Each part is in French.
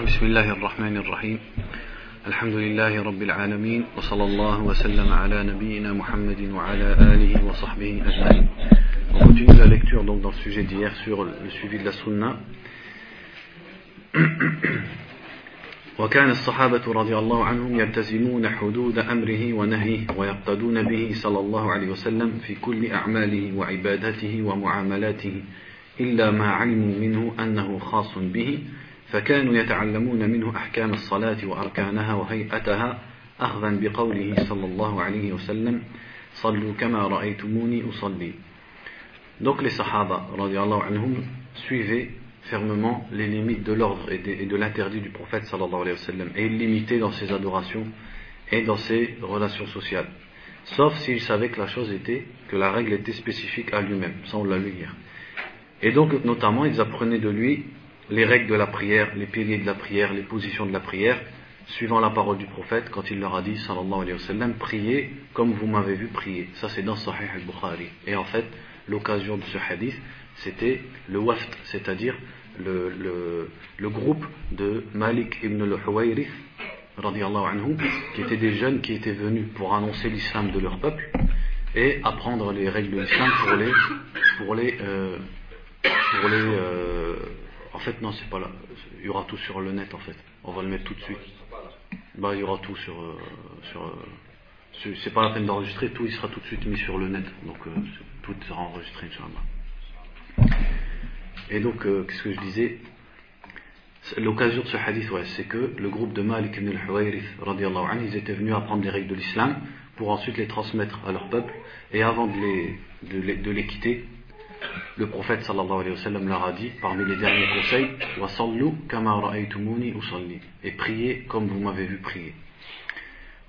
بسم الله الرحمن الرحيم. الحمد لله رب العالمين وصلى الله وسلم على نبينا محمد وعلى آله وصحبه أجمعين. On continue la lecture donc dans le sujet d'hier sur le suivi de la sunna. وكان الصحابة رضي الله عنهم يلتزمون حدود أمره ونهيه ويقتدون به صلى الله عليه وسلم في كل أعماله وعباداته ومعاملاته إلا ما علموا منه أنه خاص به. فكانوا يتعلمون منه أحكام الصلاة وأركانها وهيئتها أخذا بقوله صلى الله عليه وسلم صلوا كما رأيتموني أصلي Donc les Sahaba, anhum, suivaient fermement les limites de l'ordre et de, l'interdit du prophète sallallahu alayhi wa sallam et ils limitaient dans ses adorations et dans ses relations sociales. Sauf s'ils savaient que la chose était, que la règle était spécifique à lui-même, ça on l'a lu hier. Et donc notamment ils apprenaient de lui les règles de la prière, les piliers de la prière, les positions de la prière, suivant la parole du prophète quand il leur a dit, sallallahu alayhi wa sallam, priez comme vous m'avez vu prier. Ça c'est dans Sahih al-Bukhari. Et en fait, l'occasion de ce hadith, c'était le waft, c'est-à-dire le, groupe de Malik ibn al-Huwayrith, anhu, qui étaient des jeunes qui étaient venus pour annoncer l'islam de leur peuple et apprendre les règles de l'islam pour les, pour les, euh, euh, fait, non, c'est pas là. Il y aura tout sur le net, en fait. On va le mettre tout de suite. Bah, il y aura tout sur. Euh, sur euh, c'est pas la peine d'enregistrer, tout il sera tout de suite mis sur le net. Donc, euh, tout sera enregistré, Inch'Allah. Et donc, qu'est-ce que je disais? L'occasion de ce hadith, ouais, c'est que le groupe de Malik ibn al-Huwayrith, ils étaient venus apprendre les règles de l'islam pour ensuite les transmettre à leur peuple. Et avant de les, de les, de les quitter, le prophète sallallahu alayhi wa sallam leur a dit, parmi les derniers conseils, وَصَلُّوا كَمَا رَأَيْتُمُونِي أُصَلِّي Et priez comme vous m'avez vu prier.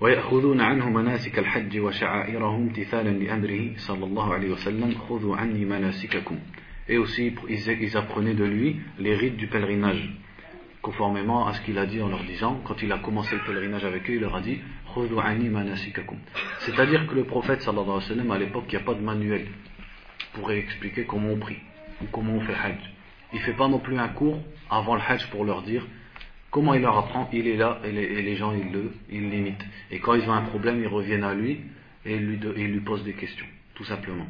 ويأخذون عنه مناسك الحج وشعائره امتثالا لأمره صلى الله عليه وسلم خذوا عني مناسككم Et aussi, ils apprenaient de lui les rites du pèlerinage, conformément à ce qu'il a dit en leur disant, quand il a commencé le pèlerinage avec eux, il leur a dit, C'est-à-dire que le prophète sallallahu alayhi wa sallam, à l'époque, il n'y a pas de manuel pourrait expliquer comment on prie ou comment on fait hajj. Il ne fait pas non plus un cours avant le hajj pour leur dire comment il leur apprend, il est là et les, gens ils le ils l'imitent. Et quand ils ont un problème, ils reviennent à lui et lui, lui posent des questions, tout simplement.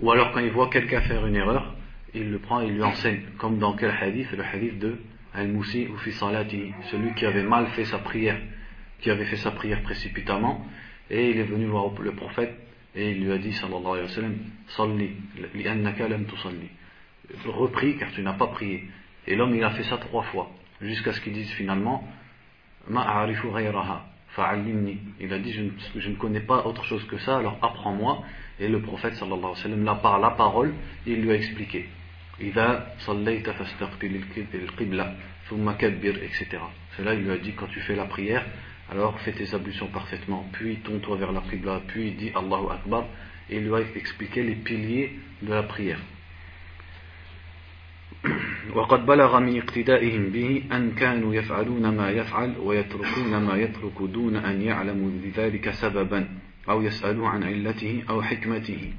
Ou alors quand il voit quelqu'un faire une erreur, il le prend et il lui enseigne, comme dans quel hadith? Le hadith de Al-Moussi ou fi celui qui avait mal fait sa prière, qui avait fait sa prière précipitamment, et il est venu voir le prophète et il lui a dit, sallallahu alayhi wa sallam, Salli, li'annaka lam tusalli. Repris car tu n'as pas prié. Et l'homme, il a fait ça trois fois, jusqu'à ce qu'il dise finalement, Ma'arifu ghayraha, fa'allimni. Il a dit, je ne, connais pas autre chose que ça, alors apprends-moi. Et le prophète, sallallahu alayhi wa sallam, là, par la parole, il lui a expliqué. Ida sallayta fastaqbil qibla, thumma kabbir, etc. C'est là, il lui a dit, quand tu fais la prière, alors fais tes ablutions parfaitement, puis tourne-toi vers la Qibla, puis dis Allahu Akbar, et il lui a expliqué les piliers de la prière. وقد بلغ من اقتدائهم به أن كانوا يفعلون ما يفعل ويتركون ما يترك دون أن يعلموا لذلك سببا أو يسألوا عن علته أو حكمته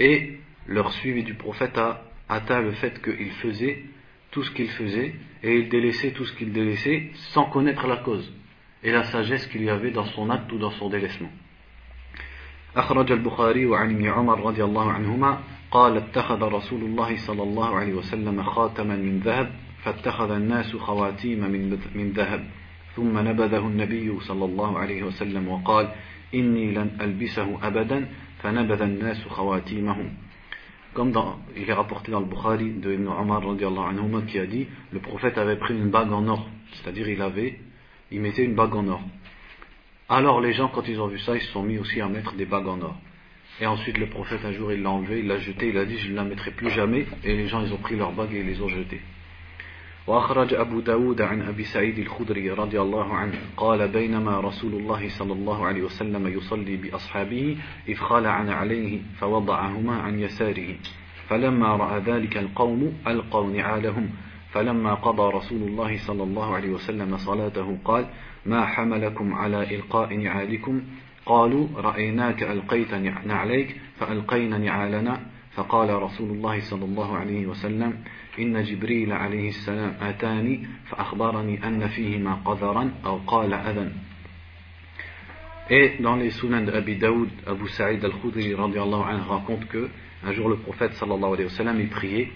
Et leur suivi du prophète a atteint le fait qu'il faisait tout ce qu'il faisait et il délaissait tout ce qu'il délaissait sans connaître la cause. et la sagesse qu'il y avait dans son acte ou dans son délaissement. أخرج البخاري وعن ابن عمر رضي الله عنهما قال اتخذ رسول الله صلى الله عليه وسلم خاتما من ذهب فاتخذ الناس خواتيم من من ذهب ثم نبذه النبي صلى الله عليه وسلم وقال إني لن ألبسه أبدا فنبذ الناس خواتيمهم كما دا إلى رابورتي dans le Bukhari de Ibn Omar رضي الله عنهما qui a dit le prophète avait pris une bague en or c'est-à-dire il avait il mettait une bague en or. Alors les gens, quand ils ont vu ça, ils se sont mis aussi à mettre des bagues en or. Et ensuite le prophète un jour il l'a enlevé, il l'a jeté, il a dit je ne la mettrai plus jamais. Et les gens ils ont pris leurs bagues et les ont jetées. وأخرج أبو داود عن أبي سعيد الخدري رضي الله عنه قال بينما رسول الله صلى الله عليه وسلم يصلي بأصحابه إذ خلع عليه فوضعهما عن يساره فلما رأى ذلك القوم ألقوا نعالهم فلما قضى رسول الله صلى الله عليه وسلم صلاته قال ما حملكم على إلقاء نعالكم؟ قالوا رأيناك ألقيت نعليك فألقينا نعالنا. فقال رسول الله صلى الله عليه وسلم إن جبريل عليه السلام أتاني فأخبرني أن فيهما قذرا أو قال أذن. Et dans les sunans d'Abi Daoud, Abu Sa'id al-Khudri raconte que un jour le prophète sallallahu alayhi wa sallam il priait,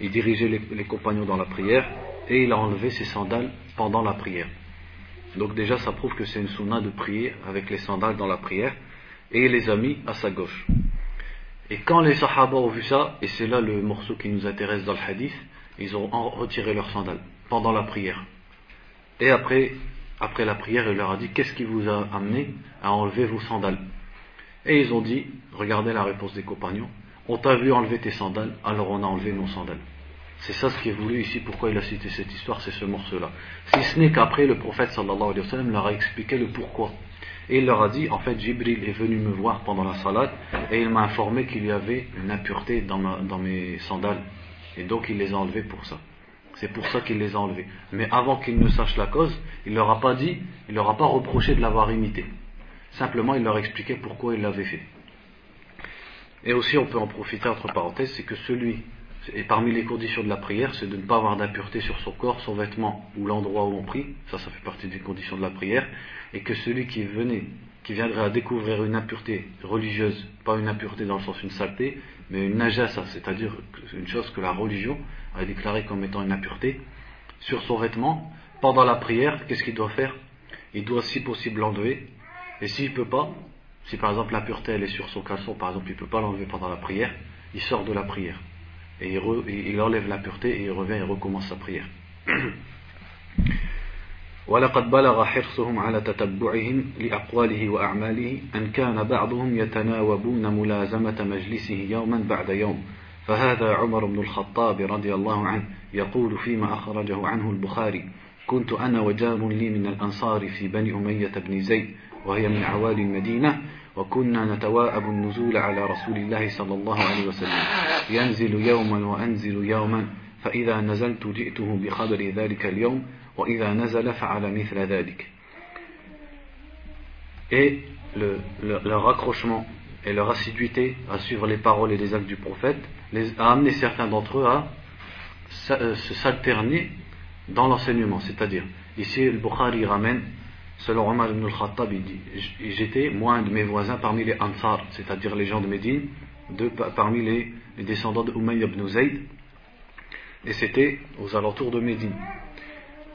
il dirigeait les, compagnons dans la prière et il a enlevé ses sandales pendant la prière. Donc déjà ça prouve que c'est une sunna de prier avec les sandales dans la prière et il les a mis à sa gauche. Et quand les sahaba ont vu ça, et c'est là le morceau qui nous intéresse dans le hadith, ils ont retiré leurs sandales pendant la prière. Et après, après la prière, il leur a dit Qu'est-ce qui vous a amené à enlever vos sandales? Et ils ont dit Regardez la réponse des compagnons On t'a vu enlever tes sandales, alors on a enlevé nos sandales. C'est ça ce qui est voulu ici, pourquoi il a cité cette histoire, c'est ce morceau-là. Si ce n'est qu'après, le prophète sallallahu alayhi wa sallam leur a expliqué le pourquoi. Et il leur a dit, en fait, Jibril est venu me voir pendant la salade et il m'a informé qu'il y avait une impureté dans, mes sandales. Et donc il les a enlevées pour ça. C'est pour ça qu'il les a enlevées. Mais avant qu'il ne sache la cause, il leur a pas dit, il leur a pas reproché de l'avoir imité. Simplement, il leur expliquait pourquoi il l'avait fait. Et aussi, on peut en profiter, entre parenthèses, c'est que celui et parmi les conditions de la prière, c'est de ne pas avoir d'impureté sur son corps, son vêtement ou l'endroit où on prie. Ça, ça fait partie des conditions de la prière. Et que celui qui venait, qui viendrait à découvrir une impureté religieuse, pas une impureté dans le sens une saleté, mais une najasa, c'est-à-dire une chose que la religion a déclarée comme étant une impureté, sur son vêtement, pendant la prière, qu'est-ce qu'il doit faire? Il doit, si possible, l'enlever. Et s'il ne peut pas, si par exemple l'impureté elle est sur son caleçon, par exemple, il ne peut pas l'enlever pendant la prière, il sort de la prière et il, re, il enlève la pureté et il revient et recommence sa prière. ولقد بلغ حرصهم على تتبعهم لأقواله وأعماله أن كان بعضهم يتناوبون ملازمة مجلسه يوما بعد يوم فهذا عمر بن الخطاب رضي الله عنه يقول فيما أخرجه عنه البخاري كنت أنا وجار لي من الأنصار في بني أمية بن زيد وهي من عوالي المدينة وكنا نتواءب النزول على رسول الله صلى الله عليه وسلم ينزل يوما وأنزل يوما فإذا نزلت جئته بخبر ذلك اليوم وإذا نزل فعل مثل ذلك Et le, le, leur accrochement et leur assiduité à suivre les paroles et les actes du prophète les, a amené certains d'entre eux à s'alterner dans l'enseignement. C'est-à-dire, ici, le Bukhari ramène Selon Omar ibn al-Khattab, il dit J'étais, moi, un de mes voisins, parmi les Ansar, c'est-à-dire les gens de Médine, de, parmi les, descendants de Umayy ibn Zayd, et c'était aux alentours de Médine.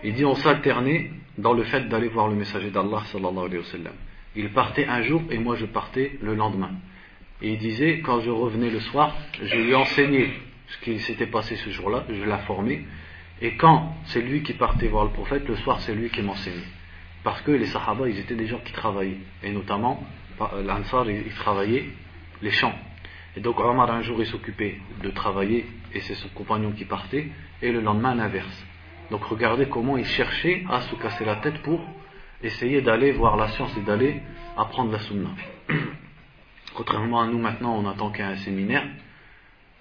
Il dit On s'alternait dans le fait d'aller voir le messager d'Allah, sallallahu alayhi wa sallam. Il partait un jour et moi je partais le lendemain. Et il disait Quand je revenais le soir, je lui enseignais ce qui s'était passé ce jour-là, je l'informais. Et quand c'est lui qui partait voir le prophète, le soir c'est lui qui m'enseignait. Parce que les Sahaba, ils étaient des gens qui travaillaient. Et notamment, euh, l'Ansar, ils travaillaient les champs. Et donc Omar un jour il s'occupait de travailler et c'est son compagnon qui partait et le lendemain l'inverse. Donc regardez comment il cherchait à se casser la tête pour essayer d'aller voir la science et d'aller apprendre la sunna. Contrairement à nous maintenant on attend qu'il y ait un séminaire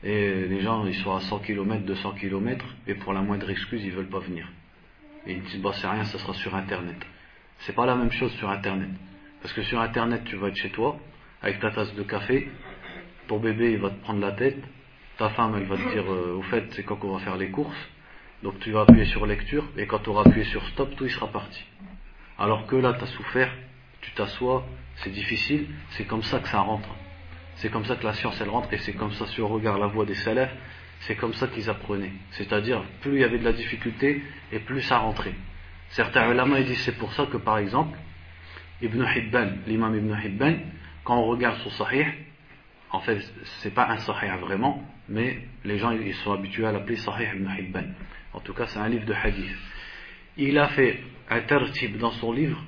et les gens ils sont à 100 km, 200 km et pour la moindre excuse ils veulent pas venir. Et ils disent bah c'est rien ça sera sur internet. C'est pas la même chose sur Internet. Parce que sur Internet, tu vas être chez toi, avec ta tasse de café, ton bébé, il va te prendre la tête, ta femme, elle va te dire, euh, au fait, c'est quand qu'on va faire les courses. Donc tu vas appuyer sur lecture, et quand tu auras appuyé sur stop, tout il sera parti. Alors que là, tu as souffert, tu t'assois, c'est difficile, c'est comme ça que ça rentre. C'est comme ça que la science, elle rentre, et c'est comme ça, si on regarde la voix des salafs, c'est comme ça qu'ils apprenaient. C'est-à-dire, plus il y avait de la difficulté, et plus ça rentrait. Certains ulama disent c'est pour ça que par exemple, Ibn Hibban, l'imam Ibn Hibban, quand on regarde son sahih, en fait, c'est pas un sahih vraiment, mais les gens ils sont habitués à l'appeler sahih Ibn Hibban. En tout cas, c'est un livre de hadith. Il a fait un tertib dans son livre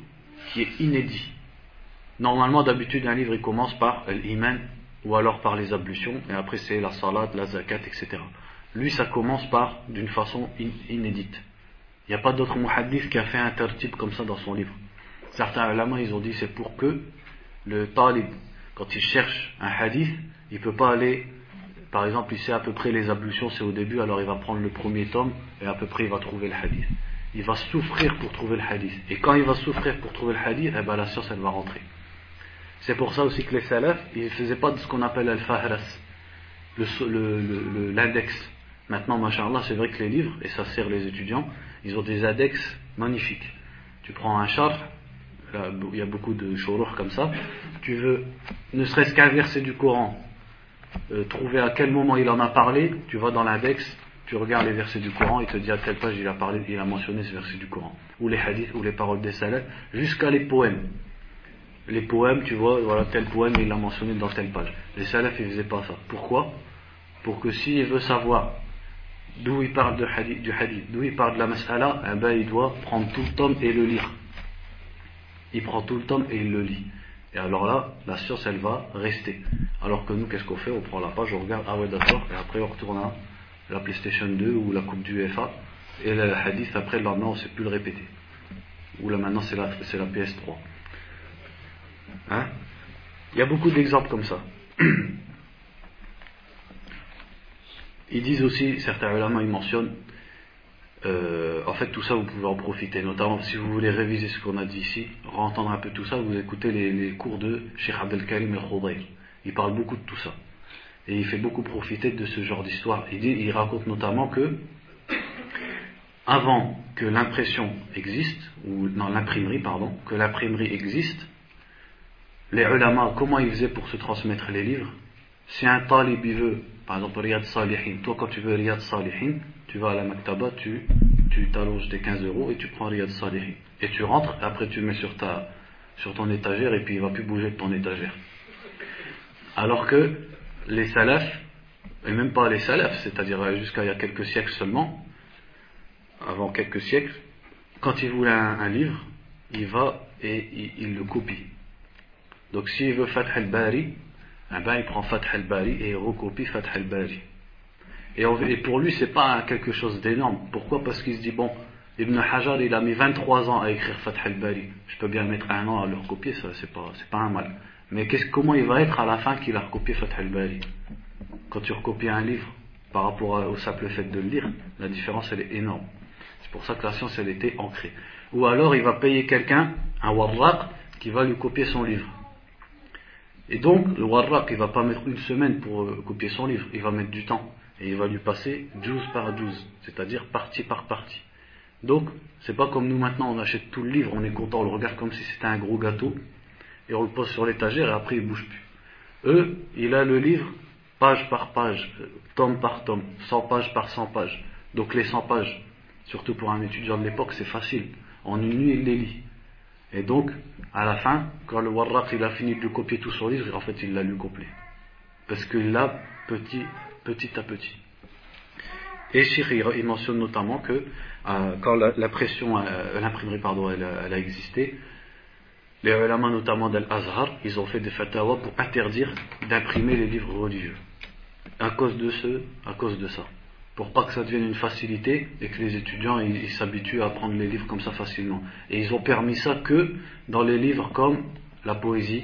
qui est inédit. Normalement, d'habitude, un livre il commence par l'iman ou alors par les ablutions, et après c'est la salat, la zakat, etc. Lui, ça commence par d'une façon inédite. Il n'y a pas d'autre muhaddith qui a fait un tertib comme ça dans son livre. Certains ulama, ils ont dit c'est pour que le talib, quand il cherche un hadith, il ne peut pas aller, par exemple, il sait à peu près les ablutions, c'est au début, alors il va prendre le premier tome et à peu près il va trouver le hadith. Il va souffrir pour trouver le hadith. Et quand il va souffrir pour trouver le hadith, eh ben, la science elle va rentrer. C'est pour ça aussi que les salafs, ils ne faisaient pas de ce qu'on appelle al-fahras. l'index. Maintenant, machallah, c'est vrai que les livres, et ça sert les étudiants, ils ont des index magnifiques. Tu prends un char, il y a beaucoup de chourouh comme ça, tu veux, ne serait-ce qu'un verset du Coran, euh, trouver à quel moment il en a parlé, tu vas dans l'index, tu regardes les versets du Coran, il te dit à telle page il a parlé, il a mentionné ce verset du Coran, ou les hadiths, ou les paroles des salafs, jusqu'à les poèmes. Les poèmes, tu vois, voilà tel poème il l'a mentionné dans telle page. Les salafs ils faisaient pas ça. Pourquoi? Pour que s'il veut savoir d'où il parle de hadith, du hadith, d'où il parle de la mas'ala, eh ben, il doit prendre tout le tome et le lire. Il prend tout le tome et il le lit. Et alors là, la science, elle va rester. Alors que nous, qu'est-ce qu'on fait? On prend la page, on regarde, ah ouais, d'accord, et après on retourne à la PlayStation 2 ou la Coupe du FA, et le hadith, après, le lendemain, on ne sait plus le répéter. Ou là, maintenant, c'est la, c'est la PS3. Hein? Il y a beaucoup d'exemples comme ça. Ils disent aussi, certains ulama, ils mentionnent, euh, en fait, tout ça, vous pouvez en profiter. Notamment, si vous voulez réviser ce qu'on a dit ici, entendre un peu tout ça, vous écoutez les, cours de Sheikh Abdelkarim el-Khoudair. Il parle beaucoup de tout ça. Et il fait beaucoup profiter de ce genre d'histoire. Il, il raconte notamment que, avant que l'impression existe, ou dans l'imprimerie, pardon, que l'imprimerie existe, les ulama, comment ils faisaient pour se transmettre les livres? Si un talib veut, par exemple Riyad Salihin, toi quand tu veux Riyad Salihin, tu vas à la maktaba, tu tu t'allonges des 15 euros et tu prends Riyad Salihin. Et tu rentres, après tu mets sur, ta, sur ton étagère et puis il va plus bouger de ton étagère. Alors que les salafs, et même pas les salafs, c'est-à-dire jusqu'à il y a quelques siècles seulement, avant quelques siècles, quand il voulait un, livre, il va et il, le copie. Donc s'il veut Fath al-Bari, ben, il prend Fath al-Bari et il recopie Fath al-Bari. Et, pour lui, c'est pas quelque chose d'énorme. Pourquoi? Parce qu'il se dit, bon, Ibn Hajar, il a mis 23 ans à écrire Fath al-Bari. Je peux bien mettre un an à le recopier, ça, c'est pas, pas un mal. Mais comment il va être à la fin qu'il a recopié Fath al-Bari? Quand tu recopies un livre, par rapport au simple fait de le lire, la différence, elle est énorme. C'est pour ça que la science, elle était ancrée. Ou alors, il va payer quelqu'un, un warraq, qui va lui copier son livre. Et donc, le warraq, il va pas mettre une semaine pour euh, copier son livre, il va mettre du temps et il va lui passer 12 par 12, c'est-à-dire partie par partie. Donc, c'est pas comme nous maintenant, on achète tout le livre, on est content, on le regarde comme si c'était un gros gâteau, et on le pose sur l'étagère et après il bouge plus. Eux, il a le livre page par page, tome par tome, 100 pages par 100 pages. Donc les 100 pages, surtout pour un étudiant de l'époque, c'est facile. En une nuit, il les lit. Et donc, à la fin, quand le Warraq a fini de copier tout son livre, en fait, il l'a lu complet. Parce que là, petit petit à petit. Et Shiri, il mentionne notamment que euh, quand la, pression, euh, l'imprimerie, pardon, elle, a existé, les ulama notamment d'Al-Azhar, ils ont fait des fatwas pour interdire d'imprimer les livres religieux. À cause de ce, à cause de ça Pour pas que ça devienne une facilité et que les étudiants ils s'habituent à prendre les livres comme ça facilement. Et ils ont permis ça que dans les livres comme la poésie,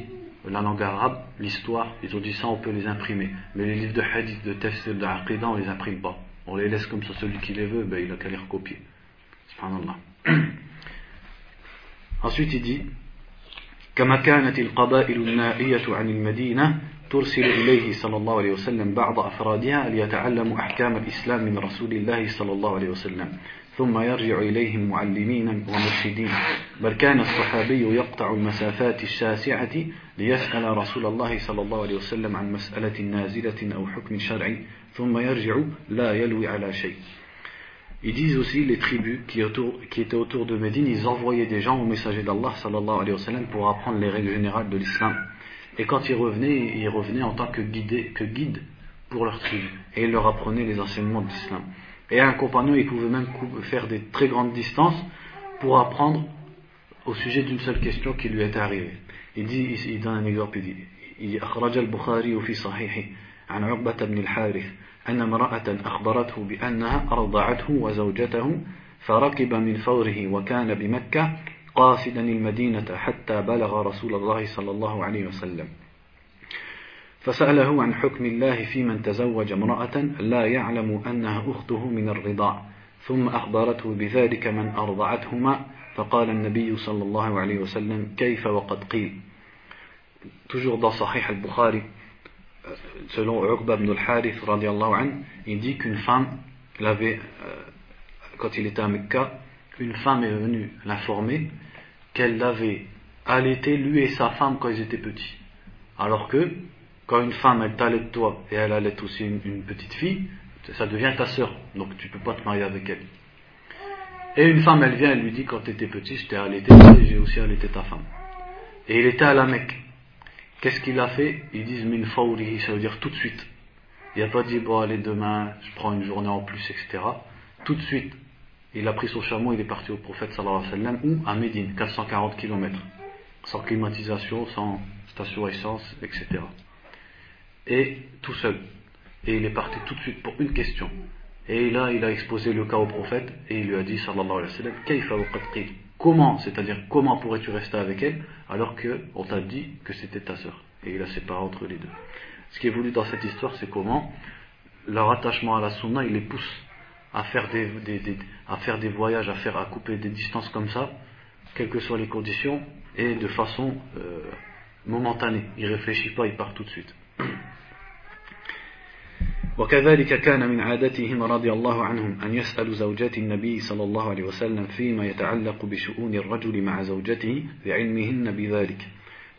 la langue arabe, l'histoire, ils ont dit ça, on peut les imprimer. Mais les livres de hadith, de test, de aqidah, on les imprime pas. On les laisse comme ça, celui qui les veut, ben, il a qu'à les recopier. Subhanallah. Ensuite, il dit كما كانت القبائل النائية عن المدينة ترسل إليه صلى الله عليه وسلم بعض أفرادها ليتعلموا أحكام الإسلام من رسول الله صلى الله عليه وسلم. ثم يرجع إليهم معلمين ومرشدين. بل كان الصحابي يقطع المسافات الشاسعة ليسأل رسول الله صلى الله عليه وسلم عن مسألة نازلة أو حكم شرعي. ثم يرجع لا يلوي على شيء. Ils disent aussi les tribus qui, autour, qui, étaient autour de Médine, ils envoyaient des gens au messager d'Allah sallallahu alayhi wa sallam pour apprendre les règles générales de l'islam. Et quand ils revenaient, ils revenaient en tant que, guidés, que guides pour leur tribu. Et ils leur apprenaient les enseignements de l'islam. Et un compagnon, il pouvait même faire des très grandes distances pour apprendre au sujet d'une seule question qui lui était arrivée. Il dit, il donne un exemple, il dit, il dit أخرج البخاري في صحيحه عن عقبة بن الحارث أن امرأة أخبرته بأنها أرضعته وزوجته فركب من فوره وكان بمكة قاصدا المدينة حتى بلغ رسول الله صلى الله عليه وسلم. فسأله عن حكم الله في من تزوج امرأة لا يعلم أنها أخته من الرضاع ثم أخبرته بذلك من أرضعتهما فقال النبي صلى الله عليه وسلم كيف وقد قيل؟ Toujours dans Sahih al-Bukhari selon Uqba ibn al-Harith il dit qu'une femme, avait, euh, quand il était à Mecca, une femme est venue l'informer qu'elle l'avait allaité lui et sa femme quand ils étaient petits. Alors que quand une femme elle t'allait de toi et elle allait aussi une, petite fille, ça devient ta sœur, donc tu ne peux pas te marier avec elle. Et une femme elle vient, elle lui dit quand tu étais petit, je t'ai allaité, j'ai aussi allaité ta femme. Et il était à la Mecque. Qu'est-ce qu'il a fait? Ils disent min fawrihi, ça veut dire tout de suite. Il n'a pas dit bon allez demain, je prends une journée en plus, etc. Tout de suite, il a pris son chameau, il est parti au prophète sallallahu alayhi wa sallam, ou à Médine, 440 km, sans climatisation, sans station essence, etc. Et tout seul. Et il est parti tout de suite pour une question. Et là, il a exposé le cas au prophète et il lui a dit, sallallahu alayhi wa sallam, comment, c'est-à-dire comment pourrais-tu rester avec elle alors qu'on t'a dit que c'était ta sœur? Et il a séparé entre les deux. Ce qui est voulu dans cette histoire, c'est comment? Leur attachement à la sunna, il les pousse à faire des, à faire des voyages, à faire à couper des distances comme ça, quelles que soient les conditions, et de façon euh, momentanée. Il réfléchit pas, il part tout de suite. وكذلك كان من عادتهم رضي الله عنهم أن يسألوا زوجات النبي صلى الله عليه وسلم فيما يتعلق بشؤون الرجل مع زوجته لعلمهن بذلك.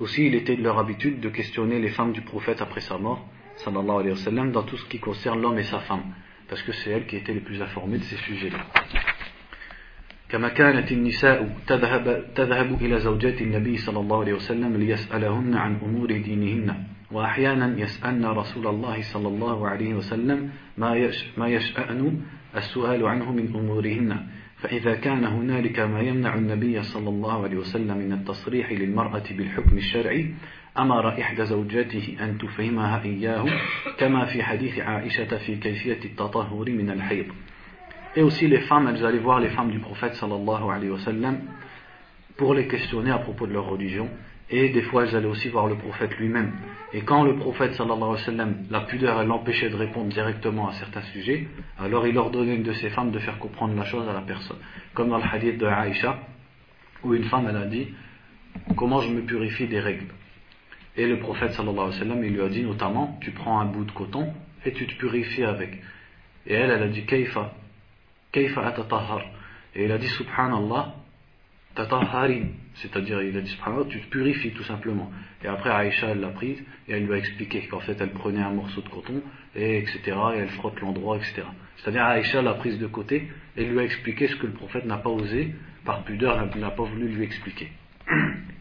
Aussi, il était de leur habitude de questionner les femmes du prophète après sa mort, sallallahu alayhi wa sallam, dans tout ce qui concerne l'homme et sa femme. Parce que c'est elle qui était les plus informée de ces sujets-là. كما كانت النساء تذهب, تذهب إلى زوجات النبي صلى الله عليه وسلم ليسألهن عن أمور دينهن وأحيانا يسألن رسول الله صلى الله عليه وسلم ما, يش ما يشأن السؤال عنه من أمورهن فإذا كان هنالك ما يمنع النبي صلى الله عليه وسلم من التصريح للمرأة بالحكم الشرعي أمر إحدى زوجاته أن تفهمها إياه كما في حديث عائشة في كيفية التطهر من الحيض Et aussi les femmes, elles allaient voir les femmes du prophète sallallahu alayhi wa sallam pour les questionner à propos de leur religion. Et des fois, elles allaient aussi voir le prophète lui-même. Et quand le prophète sallallahu alayhi wa sallam, la pudeur, elle l'empêchait de répondre directement à certains sujets, alors il ordonnait une de ses femmes de faire comprendre la chose à la personne. Comme dans le hadith de Aïcha, où une femme, elle a dit, comment je me purifie des règles Et le prophète sallallahu alayhi wa il lui a dit notamment, tu prends un bout de coton et tu te purifies avec. Et elle, elle a dit, Kaifa, Kaifa atatahar. Et il a dit, subhanallah, tataharin. C'est-à-dire, il a dit, subhanallah, tu te purifies tout simplement. Et après, Aïcha, elle l'a prise et elle lui a expliqué qu'en fait, elle prenait un morceau de coton, et etc., et elle frotte l'endroit, etc. C'est-à-dire, Aïcha l'a prise de côté et lui a expliqué ce que le prophète n'a pas osé, par pudeur, n'a pas voulu lui expliquer.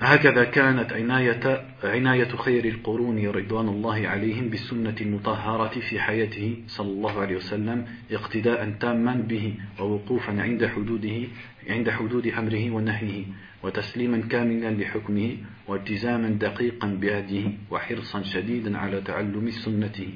هكذا كانت عناية, عناية خير القرون رضوان الله عليهم بالسنة المطهرة في حياته صلى الله عليه وسلم اقتداء تاما به ووقوفا عند حدوده عند حدود أمره ونهيه وتسليما كاملا لحكمه والتزاما دقيقا بهديه وحرصا شديدا على تعلم سنته.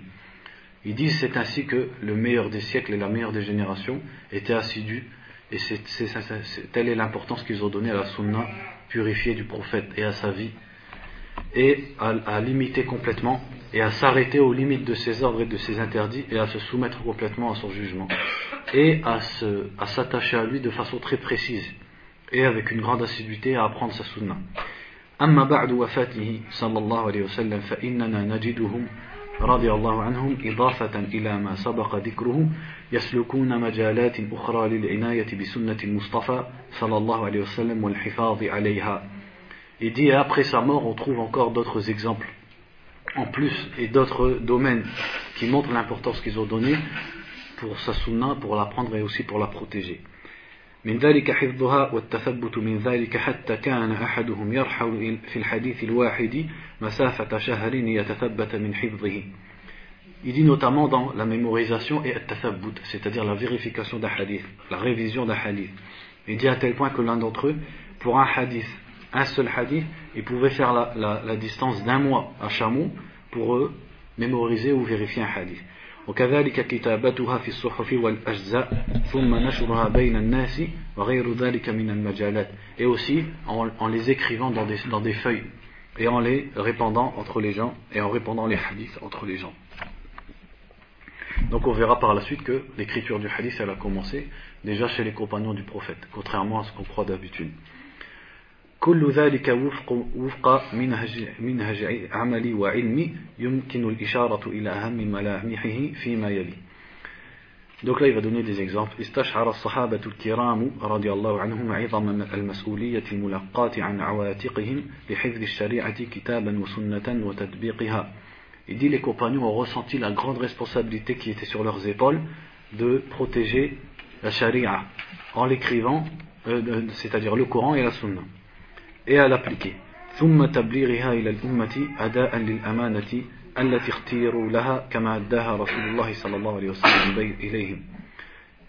Ils disent c'est ainsi que le meilleur des siècles et la meilleure des générations étaient assidus et c'est, c'est, c'est, telle est l'importance qu'ils ont donnée à la sunna purifié du prophète et à sa vie, et à, limiter complètement et à s'arrêter aux limites de ses ordres et de ses interdits et à se soumettre complètement à son jugement et à, à s'attacher à lui de façon très précise et avec une grande assiduité à apprendre sa sunna. أما بعد وفاته صلى الله عليه وسلم فإننا نجدهم رضي الله عنهم إضافة إلى ما سبق ذكره يسلكون مجالات أخرى للعناية بسنة المصطفى صلى الله عليه وسلم والحفاظ عليها Il dit, après sa mort, on trouve encore d'autres exemples, en plus, et d'autres domaines qui montrent l'importance qu'ils ont donnée pour sa sunna, pour l'apprendre et aussi pour la protéger. من ذلك حفظها والتثبت من ذلك حتى كان أحدهم يرحل في الحديث الواحد مسافة شهر يتثبت من حفظه Il dit notamment dans la mémorisation et at-tathabbut, c'est-à-dire la vérification d'un hadith, la révision d'un hadith. Il dit à tel point que l'un d'entre eux, pour un hadith, un seul hadith, il pouvait faire la, la, la distance d'un mois à chameau pour eux mémoriser ou vérifier un hadith. وكذلك كتابتها في الصحف والأجزاء ثم نشرها بين الناس وغير ذلك من المجالات et aussi en, en les écrivant dans des, dans des feuilles et en les répandant entre les gens et en répandant les hadiths entre les gens Donc on verra par la suite que l'écriture du hadith, elle a commencé déjà chez les compagnons du prophète, contrairement à ce qu'on croit d'habitude. كل ذلك وفق, وفق منهج, منهج عملي وعلمي يمكن الإشارة إلى أهم ملامحه فيما يلي Donc là, il va donner des exemples. استشعر الصحابة الكرام رضي الله عنهم عظم المسؤولية الملقاة عن عواتقهم بحفظ الشريعة كتابا وسنة وتطبيقها. Il dit les compagnons ont ressenti la grande responsabilité qui était sur leurs épaules de protéger la charia en l'écrivant, euh, c'est-à-dire le Coran et la Sunna, et à l'appliquer. ثم تبليغها إلى الأمة أداء للأمانة التي اختيروا لها كما أداها رسول الله صلى الله عليه وسلم إليهم.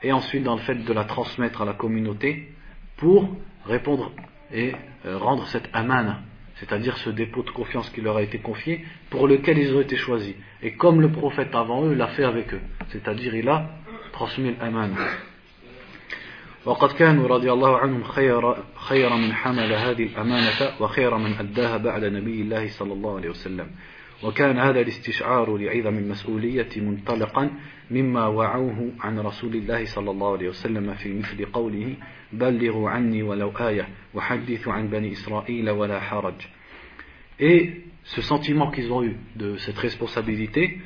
Et ensuite dans le fait de la transmettre à la communauté pour répondre et euh, rendre cette amana, c'est-à-dire ce dépôt de confiance qui leur a été confié, pour lequel ils ont été choisis. Et comme le prophète avant eux l'a fait avec eux, c'est-à-dire il a transmis l'amana. وقد كانوا رضي الله عنهم خير, خير من حمل هذه الأمانة وخير من أداها بعد نبي الله صلى الله عليه وسلم. وكان هذا الاستشعار لعظم المسؤولية منطلقا مما وعوه عن رسول الله صلى الله عليه وسلم في مثل قوله بلغوا عني ولو آية وحدثوا عن بني إسرائيل ولا حرج. Et ce sentiment qu'ils ont eu de cette responsabilité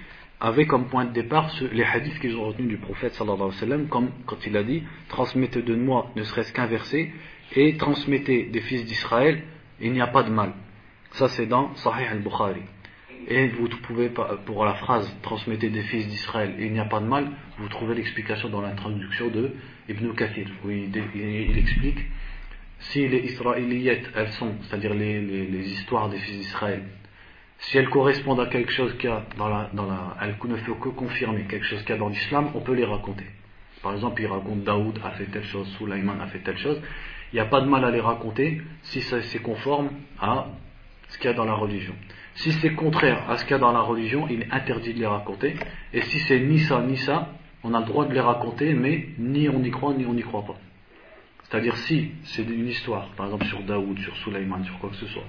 avait comme point de départ les hadiths qu'ils ont retenus du prophète sallallahu alayhi wa comme quand il a dit Transmettez de moi ne serait-ce qu'un verset, et transmettez des fils d'Israël, il n'y a pas de mal. Ça c'est dans Sahih al-Bukhari. Et vous pouvez, pour la phrase Transmettez des fils d'Israël, il n'y a pas de mal, vous trouvez l'explication dans l'introduction de Ibn Kathir, où il, explique si les Israéliyettes, elles sont, c'est-à-dire les histoires des fils d'Israël, si elles correspondent à quelque chose qu'il y a dans la, dans la, elle ne fait que confirmer quelque chose qu'il y a dans l'islam, on peut les raconter. Par exemple, il raconte Daoud a fait telle chose, Sulaiman a fait telle chose. Il n'y a pas de mal à les raconter si c'est conforme à ce qu'il y a dans la religion. Si c'est contraire à ce qu'il y a dans la religion, il est interdit de les raconter. Et si c'est ni ça ni ça, on a le droit de les raconter, mais ni on y croit ni on n'y croit pas. C'est-à-dire si c'est une histoire, par exemple sur Daoud, sur Sulaiman, sur quoi que ce soit,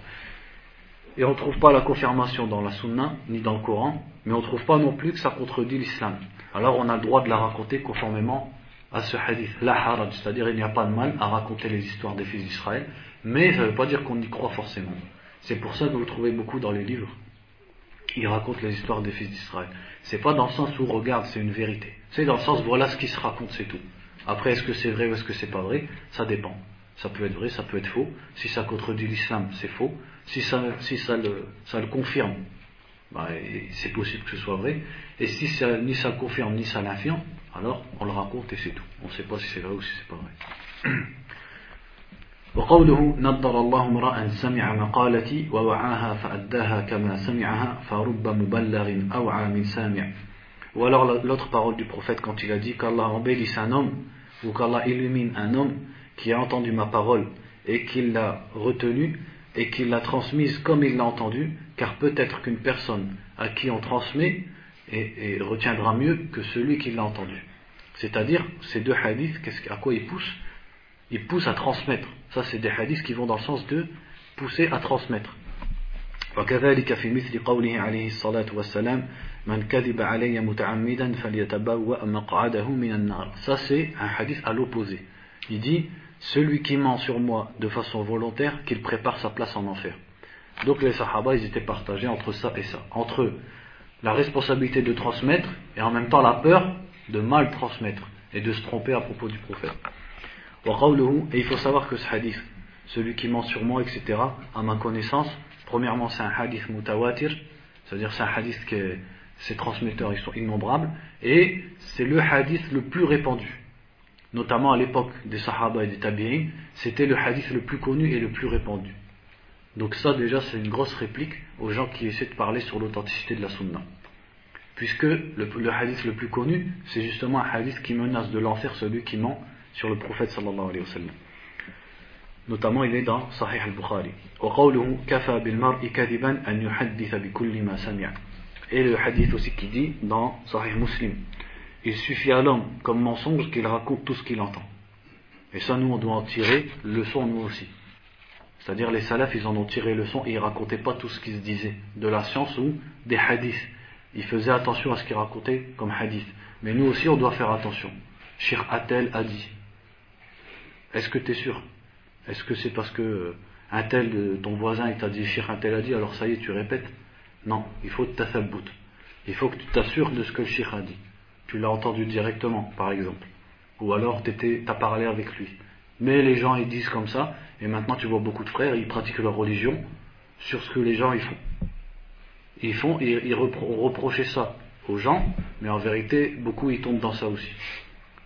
et on ne trouve pas la confirmation dans la Sunna ni dans le Coran, mais on ne trouve pas non plus que ça contredit l'islam. Alors on a le droit de la raconter conformément à ce hadith, la c'est-à-dire il n'y a pas de mal à raconter les histoires des fils d'Israël, mais ça ne veut pas dire qu'on y croit forcément. C'est pour ça que vous trouvez beaucoup dans les livres, ils racontent les histoires des fils d'Israël. C'est pas dans le sens où regarde, c'est une vérité. C'est dans le sens voilà ce qui se raconte, c'est tout. Après, est-ce que c'est vrai ou est-ce que c'est pas vrai? Ça dépend. Ça peut être vrai, ça peut être faux. Si ça contredit l'islam, c'est faux Si ça, si ça, le, ça le confirme, bah, c'est possible que ce soit vrai. Et si ça, ni ça le confirme ni ça l'infirme, alors on le raconte et c'est tout. On ne sait pas si c'est vrai ou si c'est pas vrai. وقوله نضر الله امرأ سمع مقالتي ووعاها فأداها كما سمعها فرب مبلغ أوعى من سامع ou alors l'autre parole du prophète quand il a dit qu'Allah embellisse un homme ou qu'Allah illumine un homme qui a entendu ma parole et qui l'a retenue et qu'il l'a transmise comme il l'a entendu, car peut-être qu'une personne à qui on transmet et, retiendra mieux que celui qui l'a entendu. C'est-à-dire, ces deux hadiths, à quoi ils poussent Ils poussent à transmettre. Ça, c'est des hadiths qui vont dans le sens de pousser à transmettre. وكذلك في مثل قوله عليه الصلاة والسلام من كذب علي متعمدا فليتبوأ مقعده من النار ça c'est un hadith à l'opposé il dit celui qui ment sur moi de façon volontaire, qu'il prépare sa place en enfer. Donc les Sahaba, ils étaient partagés entre ça et ça. Entre la responsabilité de transmettre et en même temps la peur de mal transmettre et de se tromper à propos du prophète. Et il faut savoir que ce hadith, celui qui ment sur moi, etc., à ma connaissance, premièrement c'est un hadith mutawatir, c'est-à-dire c'est un hadith que ses transmetteurs ils sont innombrables, et c'est le hadith le plus répandu notamment à l'époque des Sahaba et des Tabi'in, c'était le hadith le plus connu et le plus répandu. Donc ça déjà c'est une grosse réplique aux gens qui essaient de parler sur l'authenticité de la sunna. Puisque le, hadith le plus connu, c'est justement un hadith qui menace de l'enfer celui qui ment sur le prophète. Notamment il est dans Sahih al-Bukhari. Et le hadith aussi qui dit dans Sahih Muslim il suffit à l'homme, comme mensonge, qu'il raconte tout ce qu'il entend. Et ça, nous, on doit en tirer leçon, nous aussi. C'est-à-dire, les salafs, ils en ont tiré leçon et ils racontaient pas tout ce qui se disait, de la science ou des hadiths. Ils faisaient attention à ce qu'ils racontaient comme hadith. Mais nous aussi, on doit faire attention. Shir Atel a dit. Est-ce que tu es sûr? Est-ce que c'est parce que un tel, euh, ton voisin, il t'a dit, Cheikh un tel a dit, alors ça y est, tu répètes? Non, il faut tathabbout. Il faut que tu t'assures de ce que le Cheikh a dit. Tu l'as entendu directement, par exemple. Ou alors tu as parlé avec lui. Mais les gens, ils disent comme ça, et maintenant tu vois beaucoup de frères, ils pratiquent leur religion sur ce que les gens ils font. Ils font, ils, ils reprochaient ça aux gens, mais en vérité, beaucoup ils tombent dans ça aussi.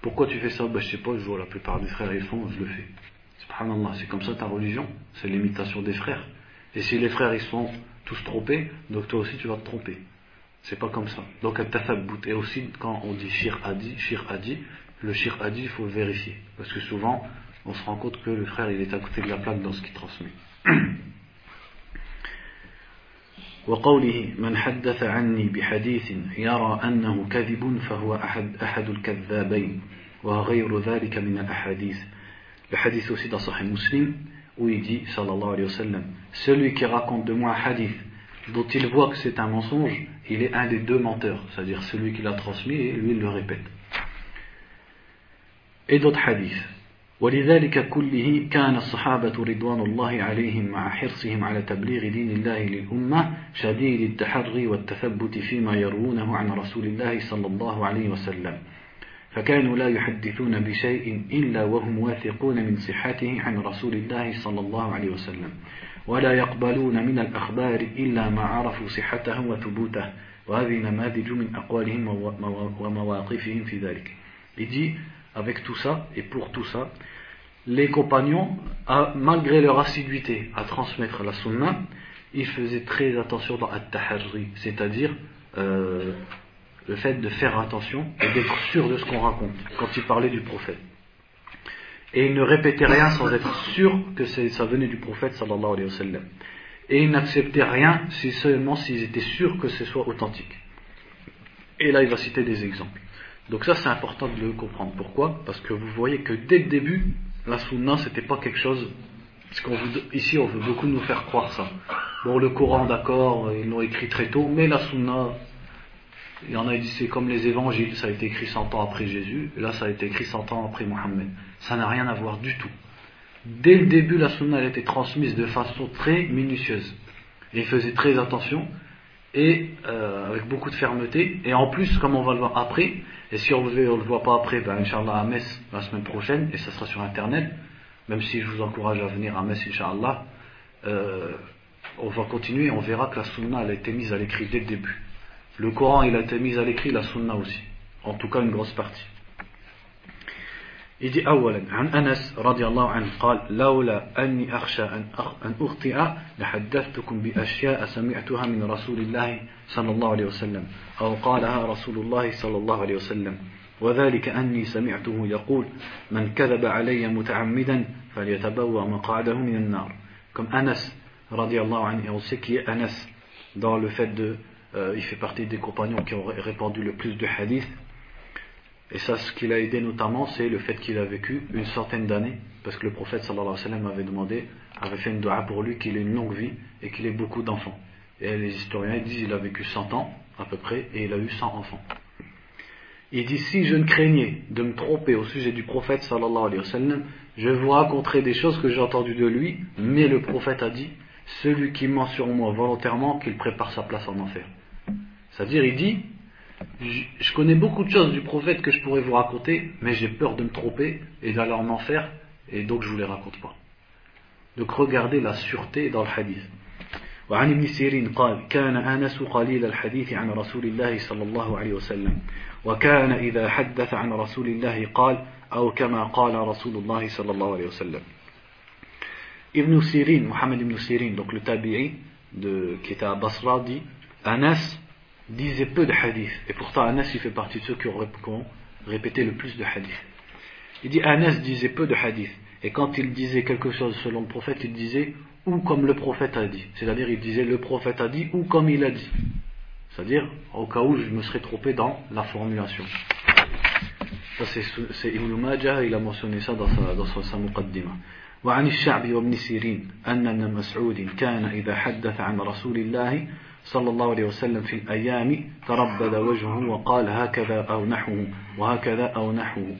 Pourquoi tu fais ça? Ben, Je sais pas, je vois la plupart des frères ils font, je le fais. Subhanallah, c'est comme ça ta religion, c'est l'imitation des frères. Et si les frères ils sont tous trompés, donc toi aussi tu vas te tromper. C'est pas comme ça. Donc al tathabbout. Et aussi quand on dit shir adi, shir adi, le shir adi il faut vérifier. Parce que souvent on se rend compte que le frère il est à côté de la plaque dans ce qu'il transmet. وقوله من حدث عني بحديث يرى أنه كذب فهو أحد, أحد الكذابين وغير ذلك من الأحاديث Le hadith aussi dans Sahih Muslim où il dit sallallahu alayhi wa sallam Celui qui raconte de moi un hadith dont il voit que c'est un mensonge, il est un des deux menteurs, c'est-à-dire celui qui l'a transmis et lui il le répète. Et d'autres hadiths. ولذلك كله كان الصحابة رضوان الله عليهم مع حرصهم على تبليغ دين الله للأمة شديد التحري والتثبت فيما يروونه عن رسول الله صلى الله عليه وسلم فكانوا لا يحدثون بشيء إلا وهم واثقون من صحته عن رسول الله صلى الله عليه وسلم ولا يقبلون من الأخبار إلا ما عرفوا صحته وثبوته وهذه نماذج من أقوالهم ومواقفهم في ذلك Il dit, avec tout ça, et pour tout ça, les compagnons, malgré leur assiduité à transmettre la sunna, ils faisaient très attention dans at-tahajri, c'est-à-dire euh, le fait de faire attention et d'être sûr de ce qu'on raconte quand il parlait du prophète. Et ils ne répétaient rien sans être sûr que ça venait du prophète sallallahu alayhi sallam. Et ils n'acceptaient rien si seulement s'ils étaient sûrs que ce soit authentique. Et là, il va citer des exemples. Donc ça, c'est important de le comprendre. Pourquoi? Parce que vous voyez que dès le début, la sunna, c'était pas quelque chose... Ici, on veut beaucoup nous faire croire ça. Bon, le Coran, d'accord, ils l'ont écrit très tôt, mais la sunna, il y en a dit c'est comme les évangiles, ça a été écrit 100 ans après Jésus, et là ça a été écrit 100 ans après Mohammed. Ça n'a rien à voir du tout. Dès le début, la sunna a été transmise de façon très minutieuse. Il faisait très attention, et euh, avec beaucoup de fermeté. Et en plus, comme on va le voir après, et si on ne le voit pas après, ben, Inch'Allah à Metz la semaine prochaine, et ça sera sur Internet, même si je vous encourage à venir à Metz, Inch'Allah, euh, on va continuer, on verra que la sunna a été mise à l'écrit dès le début. Le Coran, il a été mis à l'écrit, la Sunna aussi. En tout cas, une grosse partie. Il dit أولا عن أنس رضي الله عنه قال لولا أني أخشى أن, أخطئ لحدثتكم بأشياء سمعتها من رسول الله صلى الله عليه وسلم أو قالها رسول الله صلى الله عليه وسلم وذلك أني سمعته يقول من كذب علي متعمدا فليتبوأ مقعده من النار comme Anas رضي الله عنه et on sait qui est Anas dans le fait de Euh, il fait partie des compagnons qui ont répandu le plus de hadiths. Et ça, ce qui l'a aidé notamment, c'est le fait qu'il a vécu une centaine d'années, parce que le prophète sallallahu alayhi wa sallam avait demandé, avait fait une dua pour lui qu'il ait une longue vie et qu'il ait beaucoup d'enfants. Et les historiens disent qu'il a vécu 100 ans à peu près et il a eu 100 enfants. Il dit si je ne craignais de me tromper au sujet du prophète sallallahu alayhi wa sallam, je vous raconterai des choses que j'ai entendues de lui, mais le prophète a dit celui qui ment sur moi volontairement, qu'il prépare sa place en enfer. C'est-à-dire, il dit, je connais beaucoup de choses du prophète que je pourrais vous raconter, mais j'ai peur de me tromper et d'aller en enfer, et donc je ne vous les raconte pas. Donc regardez la sûreté dans le hadith. وعن ابن سيرين قال كان أنس قليل الحديث عن رسول الله صلى الله عليه وسلم وكان إذا حدث عن رسول الله قال أو كما قال رسول الله صلى الله عليه وسلم Ibn Sirin, Mohamed Ibn Sirin, donc le tabi'i de, qui était à Basra, dit Anas disait peu de hadith. Et pourtant, Anas, il fait partie de ceux qui ont répété le plus de hadith. Il dit Anas disait peu de hadith. Et quand il disait quelque chose selon le prophète, il disait ou comme le prophète a dit. C'est-à-dire, il disait le prophète a dit ou comme il a dit. C'est-à-dire, au cas où je me serais trompé dans la formulation. Ça, c'est Ibn Majah, il a mentionné ça dans sa, dans sa, muqaddima. وعن الشعب وابن سيرين أن ابن مسعود كان إذا حدث عن رسول الله صلى الله عليه وسلم في الأيام تربد وجهه وقال هكذا أو نحوه وهكذا أو نحوه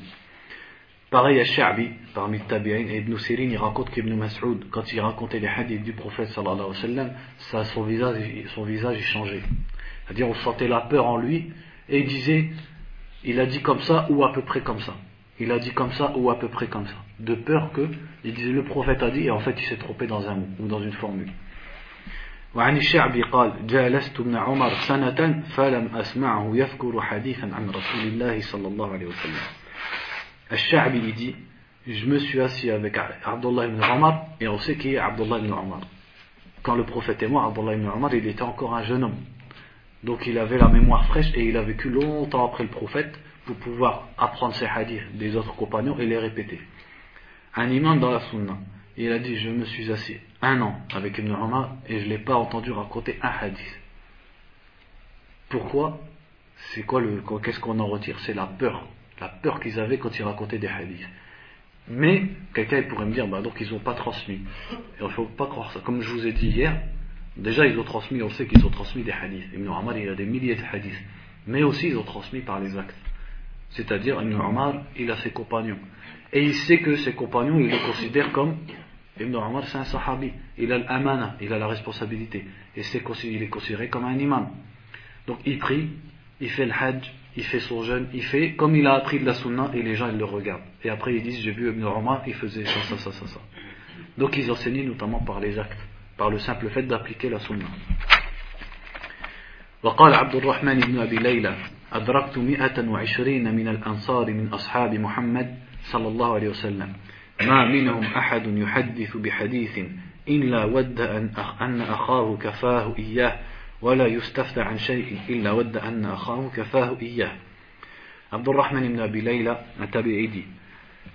Pareil à Sha'bi, parmi Tabi'in, et Ibn Sirin, il raconte qu'Ibn Mas'ud, quand il racontait les hadiths du prophète sallallahu alayhi wa sallam, ça, son visage, son visage changeait. C'est-à-dire, on sentait la peur en lui, et il disait, il a dit comme ça, ou à peu près comme ça. Il a dit comme ça, ou à peu près comme ça. De peur que, il disait, le prophète a dit, et en fait, il s'est trompé dans un mot, ou dans une formule. وعن الشعبي قال جالست ابن عمر سنة فلم أسمعه يذكر حديثا عن رسول الله صلى الله عليه وسلم Al-Sha'bi il dit Je me suis assis avec Abdullah ibn Omar et on sait qui est Abdullah ibn Omar. Quand le prophète est mort, Abdullah ibn Omar il était encore un jeune homme. Donc il avait la mémoire fraîche et il a vécu longtemps après le prophète pour pouvoir apprendre ses hadiths des autres compagnons et les répéter. Un imam dans la sunna, il a dit Je me suis assis un an avec Ibn Omar et je ne l'ai pas entendu raconter un hadith. Pourquoi? C'est quoi le. Qu'est-ce qu'on en retire? C'est la peur la peur qu'ils avaient quand ils racontaient des hadiths. Mais quelqu'un pourrait me dire, bah, donc ils n'ont pas transmis. Il ne faut pas croire ça. Comme je vous ai dit hier, déjà ils ont transmis, on sait qu'ils ont transmis des hadiths. Ibn Omar, il a des milliers de hadiths. Mais aussi ils ont transmis par les actes. C'est-à-dire, Ibn Omar, il a ses compagnons. Et il sait que ses compagnons, il les considère comme Ibn Omar, c'est un sahabi. Il a l'amana, il a la responsabilité. Et c'est, il est considéré comme un imam. Donc il prie, il fait le hajj, il fait son jeûne, il fait comme il a appris de la sunna et les gens ils le regardent. Et après ils disent j'ai vu Ibn Omar, il faisait ça, ça, ça, ça, ça. Donc ils enseignaient notamment par les actes, par le simple fait d'appliquer la sunna. وقال عبد الرحمن بن أبي ليلى أدركت مئة وعشرين من الأنصار من أصحاب محمد صلى الله عليه وسلم ما منهم أحد يحدث بحديث إلا ود أن أخاه كفاه إياه ولا يستفتى عن شيء إلا ود أن أخاه كفاه إياه عبد الرحمن ibn Abi Layla, un tabi'i dit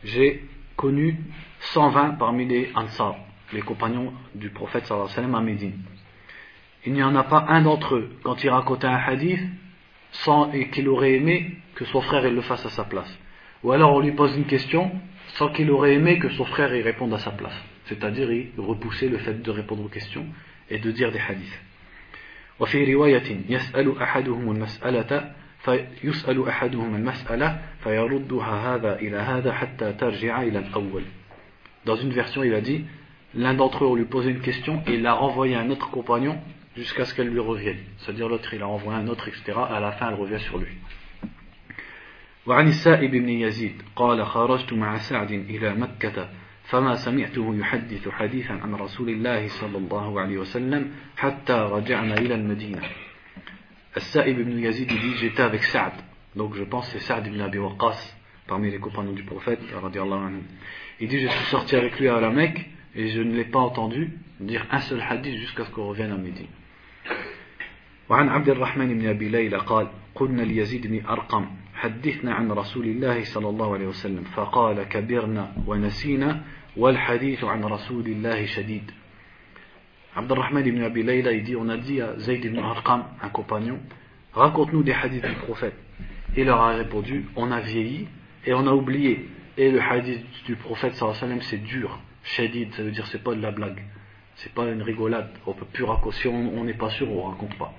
J'ai connu 120 parmi les Ansar, les compagnons du prophète sallallahu alayhi wa sallam à Médine. Il n'y en a pas un d'entre eux, quand il racontait un hadith, sans, et qu'il aurait aimé que son frère il le fasse à sa place. Ou alors on lui pose une question, sans qu'il aurait aimé que son frère y réponde à sa place. C'est-à-dire, il repoussait le fait de répondre aux questions et de dire des hadiths. وفي رواية يسأل أحدهم المسألة فيسأل أحدهم المسألة فيردها هذا إلى هذا حتى ترجع إلى الأول Dans une version, il a dit l'un d'entre eux lui posait une question et il l'a renvoyé à un autre compagnon jusqu'à ce qu'elle lui revienne. C'est-à-dire l'autre, il a renvoyé un autre, etc. À la fin, elle revient sur lui. وعن السائب بن يزيد قال خرجت مع سعد إلى مكة فما سمعته يحدث حديثا عن رسول الله صلى الله عليه وسلم حتى رجعنا إلى المدينة السائب ibn Yazid dit j'étais avec Saad donc je pense c'est Saad ibn Abi Waqqas parmi les compagnons du prophète il dit je suis sorti avec lui à la Mecque et je ne l'ai pas entendu dire un seul hadith jusqu'à ce qu'on revienne à Médine وعن عبد الرحمن بن أبي ليلى قال قلنا ليزيد بن أرقم حدثنا عن رسول الله صلى الله عليه وسلم فقال كبرنا ونسينا والحديث عن رسول الله شديد عبد الرحمن بن أبي ليلى il dit on a dit à Zayd ibn Arqam un compagnon raconte-nous des hadiths du prophète il leur a répondu on a vieilli et on a oublié et le hadith du prophète sallallahu alayhi wa sallam c'est dur shadid ça veut dire c'est pas de la blague c'est pas une rigolade on peut plus raconter si on n'est pas sûr on raconte pas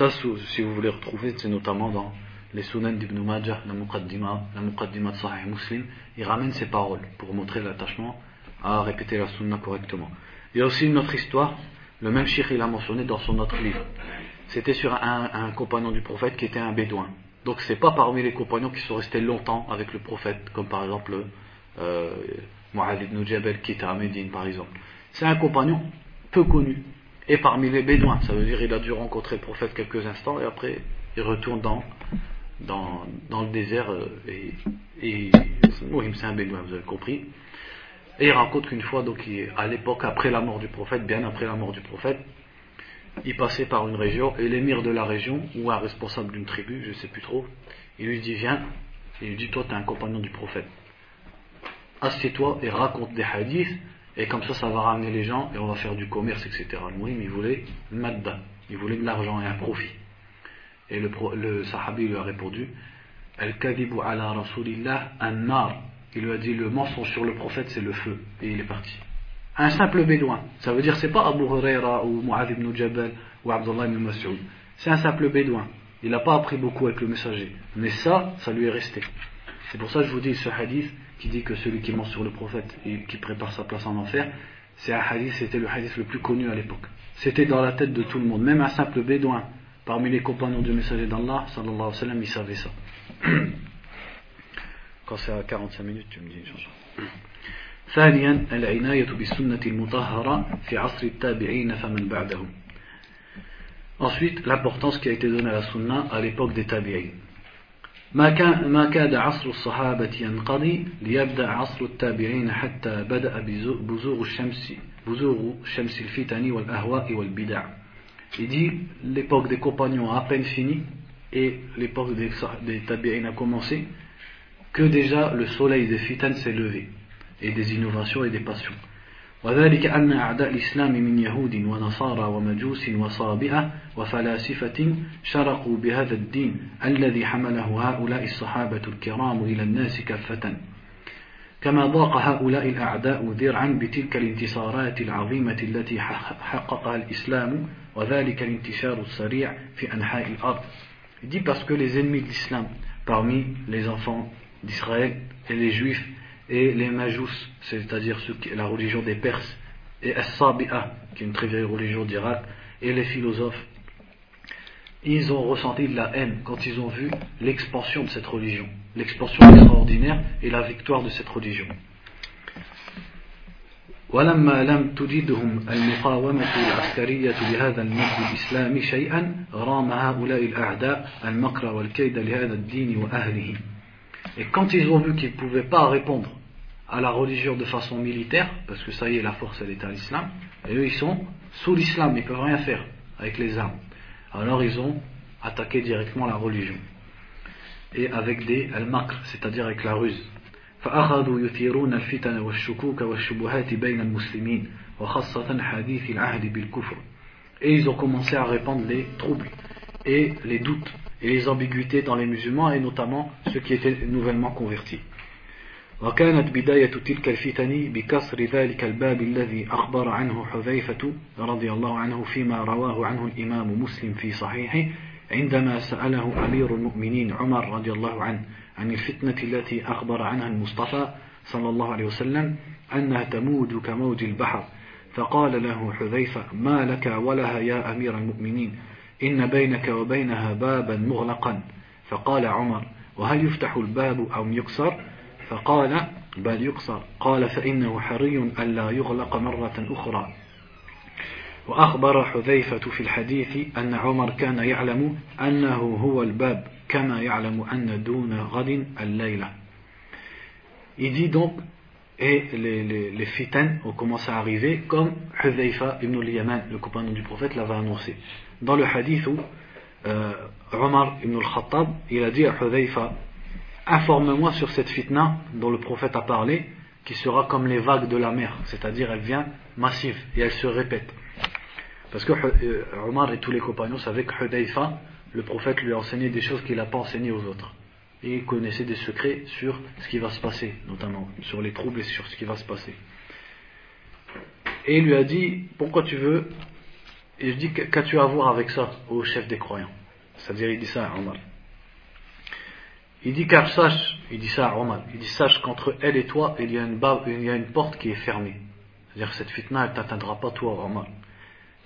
Ça, si vous voulez retrouver, c'est notamment dans les Sunan d'Ibn Majah, la Muqaddima, la Muqaddima de Sahih Muslim, il ramène ses paroles pour montrer l'attachement à répéter la Sunna correctement. Il y a aussi une autre histoire, le même Sheikh il a mentionné dans son autre livre. C'était sur un, compagnon du prophète qui était un bédouin. Donc c'est pas parmi les compagnons qui sont restés longtemps avec le prophète, comme par exemple euh, Mu'adh ibn Jabal qui était à par exemple. C'est un compagnon peu connu, et parmi les bédouins. Ça veut dire qu'il a dû rencontrer le prophète quelques instants et après il retourne dans, dans, dans le désert euh, et, et c'est un bédouin, vous avez compris. Et il raconte qu'une fois, donc à l'époque après la mort du prophète, bien après la mort du prophète, il passait par une région et l'émir de la région ou un responsable d'une tribu, je ne sais plus trop, il lui dit viens, il lui dit toi tu es un compagnon du prophète. Assieds-toi et raconte des hadiths et comme ça, ça va ramener les gens et on va faire du commerce, etc. Le Mouhim, il voulait madda, il voulait de l'argent et un profit. Et le, le sahabi lui a répondu Al-Kadibu ala Rasulillah an-nar. Il lui a dit Le mensonge sur le prophète, c'est le feu. Et il est parti. Un simple bédouin. Ça veut dire c'est pas Abu Huraira ou Mu'adh ibn Jabal ou Abdullah ibn Mas'ud. C'est un simple bédouin. Il n'a pas appris beaucoup avec le messager. Mais ça, ça lui est resté. C'est pour ça que je vous dis ce hadith qui dit que celui qui ment sur le prophète et qui prépare sa place en enfer, c'est un hadith, c'était le hadith le plus connu à l'époque. C'était dans la tête de tout le monde, même un simple bédouin parmi les compagnons du messager d'Allah, sallallahu alayhi wa sallam, il savait ça. Quand c'est à 45 minutes, tu me dis, ثانيا العناية بالسنة المطهرة في عصر التابعين فمن بعدهم Ensuite, l'importance qui a été donnée à la sunna à l'époque des tabi'in. ما كان ما كاد عصر الصحابة ينقضي ليبدأ عصر التابعين حتى بدأ بزوغ الشمس بزوغ شمس الفتن والأهواء والبدع. Il dit l'époque des compagnons a à peine fini et l'époque des, des tabi'in a commencé que déjà le soleil des fitan s'est levé et des innovations et des passions. وذلك أن أعداء الإسلام من يهود ونصارى ومجوس وصابئة وفلاسفة شرقوا بهذا الدين الذي حمله هؤلاء الصحابة الكرام إلى الناس كافة. كما ضاق هؤلاء الأعداء ذرعا بتلك الانتصارات العظيمة التي حققها الإسلام وذلك الانتشار السريع في أنحاء الأرض. Dit parce que les ennemis de l'islam parmi les enfants d'Israël et les juifs et les Majous, c'est-à-dire la religion des Perses, et As-Sabi'a, qui est une très vieille religion d'Irak, et les philosophes, ils ont ressenti de la haine quand ils ont vu l'expansion de cette religion, l'expansion extraordinaire et la victoire de cette religion. ولما لم تجدهم المقاومة العسكرية لهذا المجد الإسلامي شيئا رام هؤلاء الأعداء المكر والكيد لهذا الدين وأهله Et quand ils ont vu qu'ils ne pouvaient pas répondre à la religion de façon militaire, parce que ça y est, la force elle est à l'islam, et eux ils sont sous l'islam, ils ne peuvent rien faire avec les armes. Alors ils ont attaqué directement la religion. Et avec des al-makr, c'est-à-dire avec la ruse. فأخذوا يثيرون الفتن والشكوك والشبهات بين المسلمين وخاصة حديث العهد بالكفر. Et ils ont commencé à répandre les troubles et les doutes et les ambiguïtés dans les musulmans et notamment ceux qui étaient nouvellement convertis. وكانت بداية تلك الفتن بكسر ذلك الباب الذي أخبر عنه حذيفة رضي الله عنه فيما رواه عنه الإمام مسلم في صحيحه عندما سأله أمير المؤمنين عمر رضي الله عنه عن الفتنة التي أخبر عنها المصطفى صلى الله عليه وسلم أنها تموج كموج البحر. فقال له حذيفة ما لك ولها يا أمير المؤمنين؟ إن بينك وبينها بابا مغلقا. فقال عمر وهل يفتح الباب أو يكسر؟ فقال بل يقصر قال فإنه حري ألا يغلق مرة أخرى وأخبر حذيفة في الحديث أن عمر كان يعلم أنه هو الباب كما يعلم أن دون غد الليلة dit donc, et les, les, les fitans ont commencé à arriver comme Hudhaifa ibn al-Yaman, le compagnon du prophète, l'avait annoncé. Dans le hadith où euh, Omar ibn al-Khattab, il a dit à Hudhaifa, informe-moi sur cette fitna dont le prophète a parlé, qui sera comme les vagues de la mer, c'est-à-dire elle vient massive et elle se répète. Parce que euh, Omar et tous les compagnons savaient que Hudayfa, le prophète lui a enseigné des choses qu'il n'a pas enseignées aux autres. Et il connaissait des secrets sur ce qui va se passer, notamment sur les troubles et sur ce qui va se passer. Et il lui a dit, pourquoi tu veux Et il dit, qu'as-tu à voir avec ça, au chef des croyants? C'est-à-dire, il dit ça à Omar. Il dit car sache, il dit ça à Omar, il dit sache qu'entre elle et toi, il y a une, porte qui est fermée. C'est-à-dire que cette fitna, elle t'atteindra pas toi, Omar.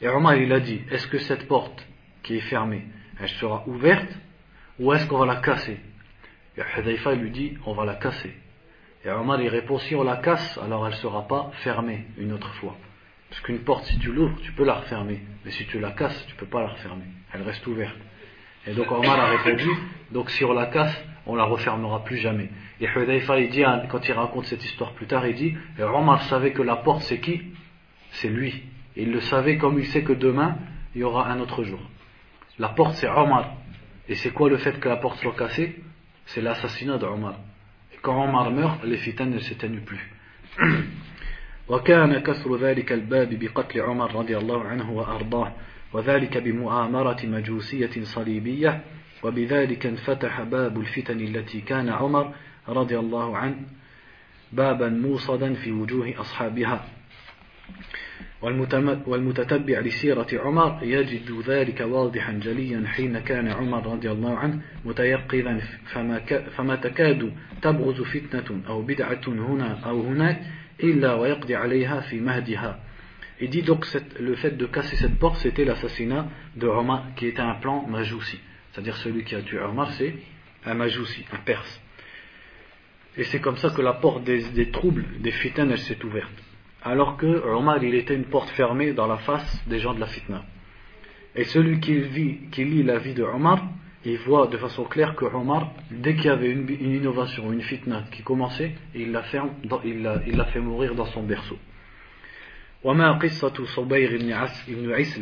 Et Omar, il a dit, est-ce que cette porte qui est fermée, elle sera ouverte ou est-ce qu'on va la casser? Et Hudayfa, lui dit, on va la casser. Et Omar, il répond, si on la casse, alors elle ne sera pas fermée une autre fois. Parce qu'une porte, si tu l'ouvres, tu peux la refermer. Mais si tu la casses, tu ne peux pas la refermer. Elle reste ouverte. Et donc Omar a répondu, donc si on la casse, on la refermera plus jamais. Et Hudayfa, il dit, hein, quand il raconte cette histoire plus tard, il dit, et Omar savait que la porte c'est qui C'est lui. Et il le savait comme il sait que demain, il y aura un autre jour. La porte c'est Omar. Et c'est quoi le fait que la porte soit cassée C'est l'assassinat d'Omar. Et quand Omar meurt, les fitanes ne s'éteignent plus. وكان كسر ذلك الباب بقتل عمر رضي الله عنه وأرضاه وذلك بمؤامرة مجوسية صليبية وبذلك انفتح باب الفتن التي كان عمر رضي الله عنه بابا موصدا في وجوه أصحابها والمتتبع لسيرة عمر يجد ذلك واضحا جليا حين كان عمر رضي الله عنه متيقظا فما, فما تكاد تبغز فتنة أو بدعة هنا أو هناك إلا ويقضي عليها في مهدها Il dit donc le fait de casser cette porte, c'était l'assassinat de Omar, qui était un plan majousi. C'est-à-dire celui qui a tué Omar, c'est un majousi, un perse. Et c'est comme ça que la porte des, des troubles, des fitanes, elle s'est ouverte. alors que Omar il était une porte fermée dans la face des gens de la fitna. Et celui qui, vit, qui lit la vie de Omar, il voit de façon claire que Omar, dès qu'il y avait une, une, innovation, une fitna qui commençait, il l'a fait, il fait mourir dans son berceau. وما قصة صبيغ بن عسل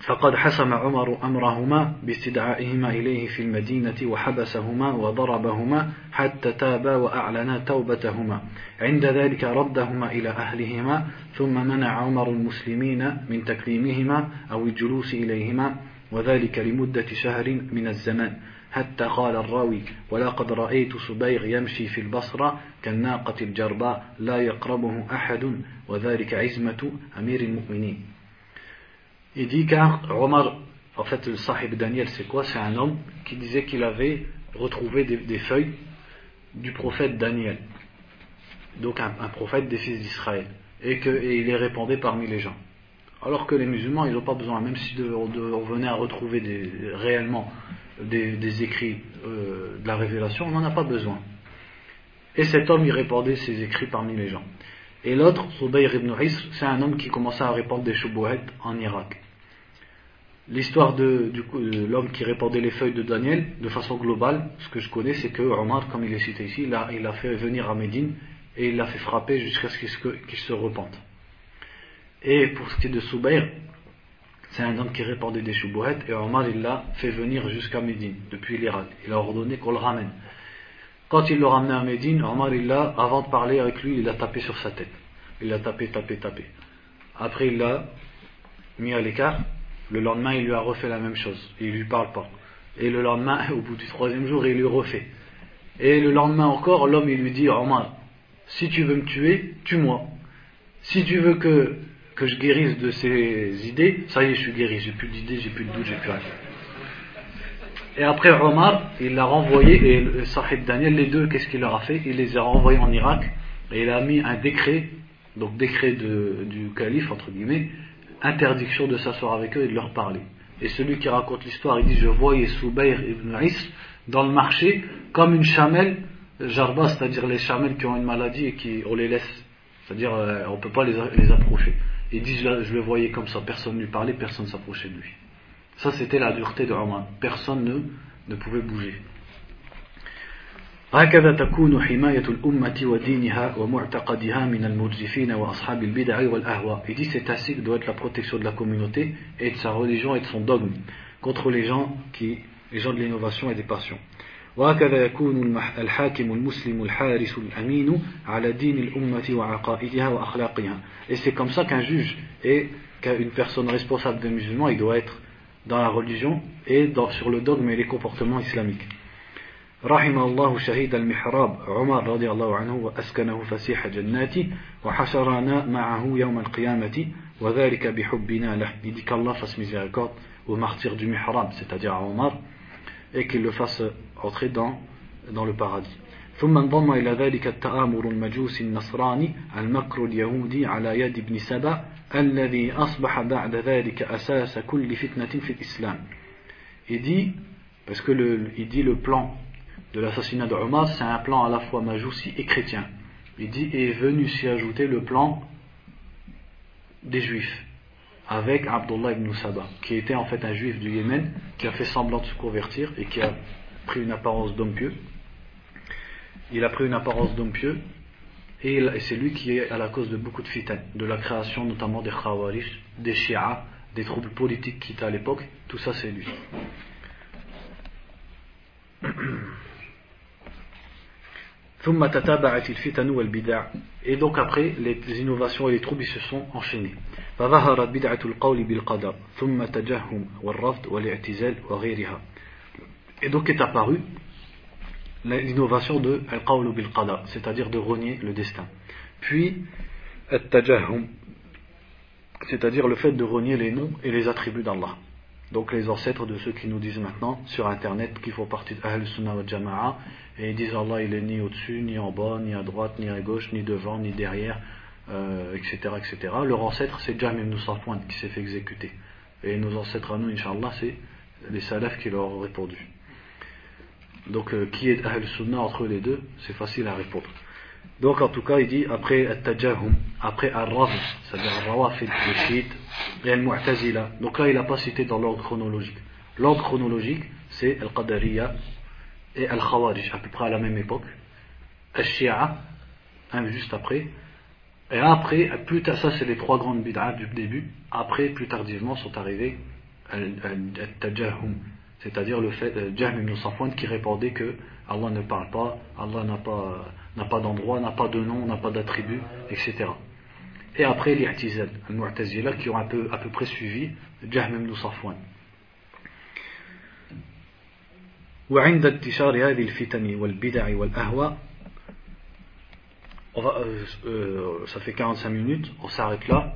فقد حسم عمر أمرهما باستدعائهما إليه في المدينة وحبسهما وضربهما حتى تابا وأعلنا توبتهما. عند ذلك ردهما إلى أهلهما ثم منع عمر المسلمين من تكريمهما أو الجلوس إليهما وذلك لمدة شهر من الزمان حتى قال الراوي ولقد رأيت صبيغ يمشي في البصرة كالناقة الجرباء لا يقربه أحد وذلك عزمة أمير المؤمنين. Il dit car Omar, en fait le sahib Daniel c'est quoi? C'est un homme qui disait qu'il avait retrouvé des, feuilles du prophète Daniel, donc un, prophète des fils d'Israël, et qu'il les répandait parmi les gens. Alors que les musulmans, ils n'ont pas besoin, même si on venait à retrouver réellement des, écrits euh, de la révélation, on n'en a pas besoin. Et cet homme, il répandait ses écrits parmi les gens. Et l'autre, Soubayr ibn c'est un homme qui commençait à répandre des choubouettes en Irak. L'histoire de, l'homme qui répandait les feuilles de Daniel, de façon globale, ce que je connais, c'est que Omar, comme il est cité ici, il a, il a fait venir à Médine et il l'a fait frapper jusqu'à ce qu'il se, repente. Et pour ce qui est de Soubayr, c'est un homme qui répandait des choubouettes et Omar, il l'a fait venir jusqu'à Médine, depuis l'Irak. Il a ordonné qu'on le ramène. Quand il l'a ramené à Médine, Omar, il l'a, avant de parler avec lui, il l'a tapé sur sa tête. Il l'a tapé, tapé, tapé. Après, il l'a mis à l'écart. Le lendemain, il lui a refait la même chose. Il lui parle pas. Et le lendemain, au bout du troisième jour, il lui refait. Et le lendemain encore, l'homme, il lui dit, Omar, si tu veux me tuer, tue-moi. Si tu veux que, que je guérisse de ces idées, ça y est, je suis guéri. J'ai plus d'idées, j'ai plus de doute, j'ai plus rien. Et après Omar, il l'a renvoyé, et le Sahib Daniel, les deux, qu'est-ce qu'il leur a fait? Il les a renvoyés en Irak, et il a mis un décret, donc décret du calife, entre guillemets, interdiction de s'asseoir avec eux et de leur parler. Et celui qui raconte l'histoire, il dit Je voyais Soubayr ibn Is dans le marché comme une chamelle, jarba, c'est-à-dire les chamelles qui ont une maladie et qui, on les laisse, c'est-à-dire euh, on ne peut pas les, approcher. Il dit je, je le voyais comme ça, personne ne lui parlait, personne ne s'approchait de lui. Ça, c'était la dureté de Omar. Personne ne, ne pouvait bouger. هكذا تكون حماية الأمة ودينها ومعتقدها من المرجفين وأصحاب البدع والأهواء. Il dit c'est ainsi que doit être la protection de la communauté et de sa religion et de son dogme contre les gens qui, les gens de l'innovation et des passions. وهكذا يكون الحاكم المسلم الحارس الأمين على دين الأمة وعقائدها وأخلاقها. Et c'est comme ça qu'un juge et qu'une personne responsable des musulmans, il doit être dans la religion et dans, sur le dogme et les comportements islamiques. رحم الله شهيد المحراب عمر رضي الله عنه وأسكنه فسيح جناته وحشرنا معه يوم القيامة وذلك بحبنا له Il dit qu'Allah fasse miséricorde au martyr du mihrab, c'est-à-dire à Omar, et qu'il le fasse entrer dans, dans le paradis. ثم انضم إلى ذلك التآمر المجوسي النصراني المكر اليهودي على يد ابن سبأ الذي أصبح بعد ذلك أساس كل فتنة في الإسلام il dit parce que le, il dit le plan de l'assassinat de Omar c'est un plan à la fois majousi et chrétien il dit est venu s'y ajouter le plan des juifs avec Abdullah ibn Saba qui était en fait un juif du Yémen qui a fait semblant de se convertir et qui a pris une apparence d'homme pieux il a pris une apparence d'homme pieux Et, c'est lui qui est à la cause de beaucoup de fitan, de la création notamment des Khawarij, des Shia, des troubles politiques qui étaient à l'époque. Tout ça, c'est lui. Et donc après, les innovations et les troubles se sont enchaînés. Et donc est apparue l'innovation de al bil qada, c'est-à-dire de renier le destin. Puis c'est-à-dire le fait de renier les noms et les attributs d'Allah. Donc les ancêtres de ceux qui nous disent maintenant sur internet qu'ils font partie de Ahl Sunnah wa Jama'a et ils disent Allah il est ni au-dessus, ni en bas, ni à droite, ni à gauche, ni devant, ni derrière, euh, etc., etc. Leur ancêtre c'est Jam ibn qui s'est fait exécuter. Et nos ancêtres à nous, Inch'Allah, c'est les salafs qui leur ont répondu. Donc euh, qui est Ahl Sunnah entre les deux, c'est facile à répondre. Donc en tout cas, il dit après Al-Tajahum, après Al-Rafd, c'est-à-dire Al-Rawafid, le chiite, et Al-Mu'tazila. Donc là, il n'a pas cité dans l'ordre chronologique. L'ordre chronologique, c'est Al-Qadariya et Al-Khawarij, à peu près à la même époque. Al-Shia, juste après. Et après, plus tard, ça c'est les trois grandes bid'ah du début. Après, plus tardivement, sont arrivés Al-Tajahum, c'est-à-dire le fait euh, Jahm ibn Safwan qui répondait que Allah ne parle pas, Allah n'a pas n'a pas d'endroit, n'a pas de nom, n'a pas d'attribut, etc. Et après les I'tizal, al qui ont un peu, à peu près suivi Jahm ibn Safwan. وعند انتشار هذه الفتن والبدع والأهواء on va, euh, euh, ça fait 45 minutes, on s'arrête là.